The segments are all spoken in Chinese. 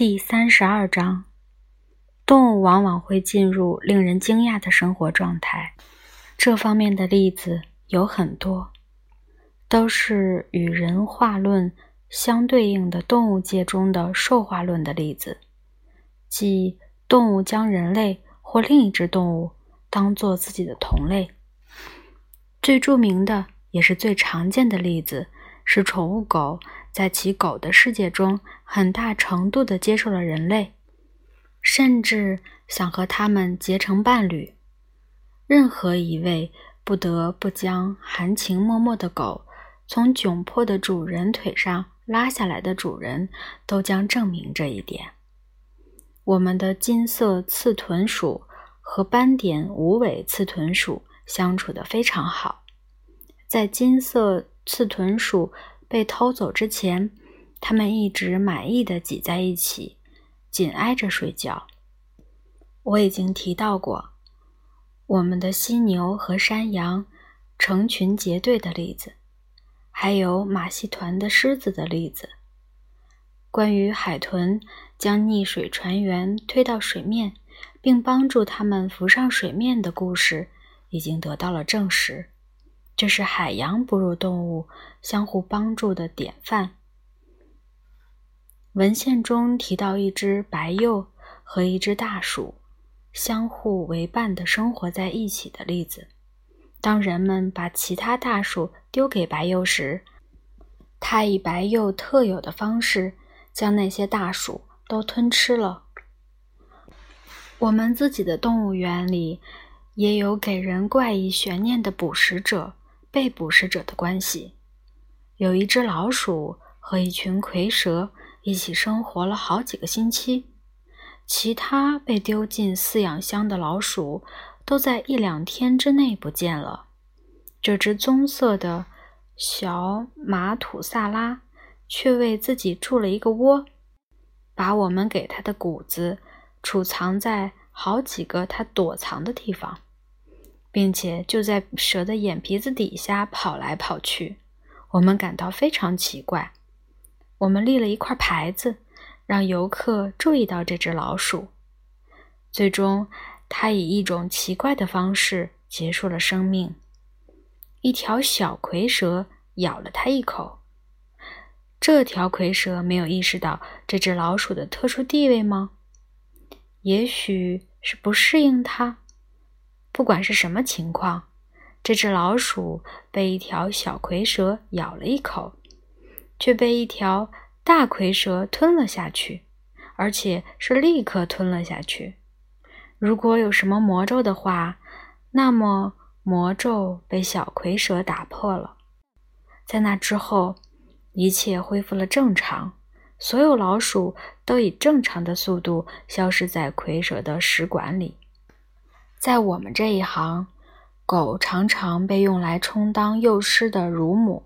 第三十二章，动物往往会进入令人惊讶的生活状态。这方面的例子有很多，都是与人化论相对应的动物界中的兽化论的例子，即动物将人类或另一只动物当做自己的同类。最著名的也是最常见的例子是宠物狗。在其狗的世界中，很大程度地接受了人类，甚至想和他们结成伴侣。任何一位不得不将含情脉脉的狗从窘迫的主人腿上拉下来的主人，都将证明这一点。我们的金色刺豚鼠和斑点无尾刺豚鼠相处得非常好，在金色刺豚鼠。被偷走之前，他们一直满意的挤在一起，紧挨着睡觉。我已经提到过我们的犀牛和山羊成群结队的例子，还有马戏团的狮子的例子。关于海豚将溺水船员推到水面，并帮助他们浮上水面的故事，已经得到了证实。这是海洋哺乳动物相互帮助的典范。文献中提到一只白鼬和一只大鼠相互为伴的生活在一起的例子。当人们把其他大鼠丢给白鼬时，它以白鼬特有的方式将那些大鼠都吞吃了。我们自己的动物园里也有给人怪异悬念的捕食者。被捕食者的关系，有一只老鼠和一群蝰蛇一起生活了好几个星期，其他被丢进饲养箱的老鼠都在一两天之内不见了。这只棕色的小马土萨拉却为自己筑了一个窝，把我们给它的谷子储藏在好几个它躲藏的地方。并且就在蛇的眼皮子底下跑来跑去，我们感到非常奇怪。我们立了一块牌子，让游客注意到这只老鼠。最终，它以一种奇怪的方式结束了生命。一条小蝰蛇咬了它一口。这条蝰蛇没有意识到这只老鼠的特殊地位吗？也许是不适应它。不管是什么情况，这只老鼠被一条小蝰蛇咬了一口，却被一条大蝰蛇吞了下去，而且是立刻吞了下去。如果有什么魔咒的话，那么魔咒被小蝰蛇打破了。在那之后，一切恢复了正常，所有老鼠都以正常的速度消失在蝰蛇的食管里。在我们这一行，狗常常被用来充当幼狮的乳母。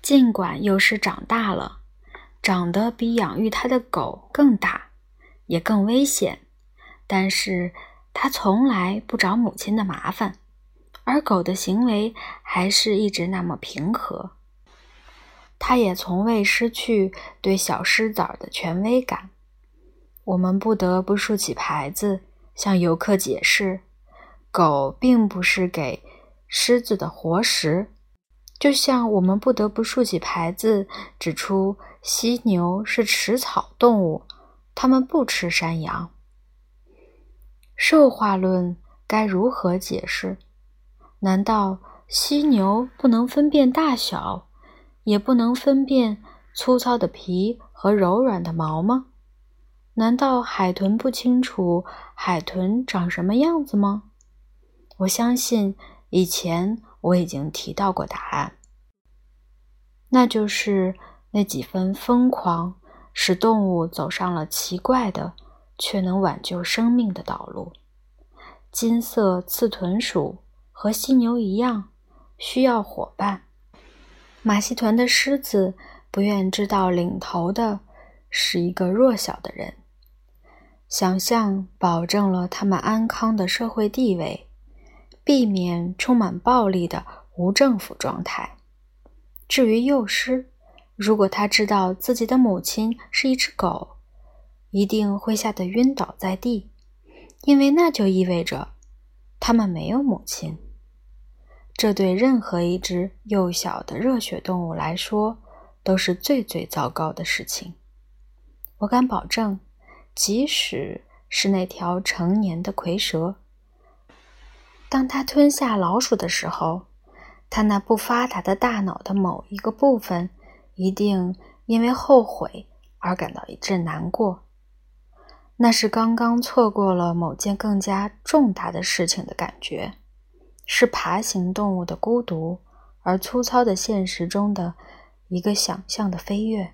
尽管幼狮长大了，长得比养育它的狗更大，也更危险，但是它从来不找母亲的麻烦，而狗的行为还是一直那么平和。它也从未失去对小狮崽的权威感。我们不得不竖起牌子。向游客解释，狗并不是给狮子的活食，就像我们不得不竖起牌子指出犀牛是食草动物，它们不吃山羊。兽化论该如何解释？难道犀牛不能分辨大小，也不能分辨粗糙的皮和柔软的毛吗？难道海豚不清楚海豚长什么样子吗？我相信以前我已经提到过答案，那就是那几分疯狂使动物走上了奇怪的却能挽救生命的道路。金色刺豚鼠和犀牛一样需要伙伴。马戏团的狮子不愿知道领头的是一个弱小的人。想象保证了他们安康的社会地位，避免充满暴力的无政府状态。至于幼狮，如果他知道自己的母亲是一只狗，一定会吓得晕倒在地，因为那就意味着它们没有母亲。这对任何一只幼小的热血动物来说都是最最糟糕的事情。我敢保证，即使是那条成年的蝰蛇，当它吞下老鼠的时候，它那不发达的大脑的某一个部分一定因为后悔而感到一阵难过。那是刚刚错过了某件更加重大的事情的感觉。是爬行动物的孤独，而粗糙的现实中的一个想象的飞跃。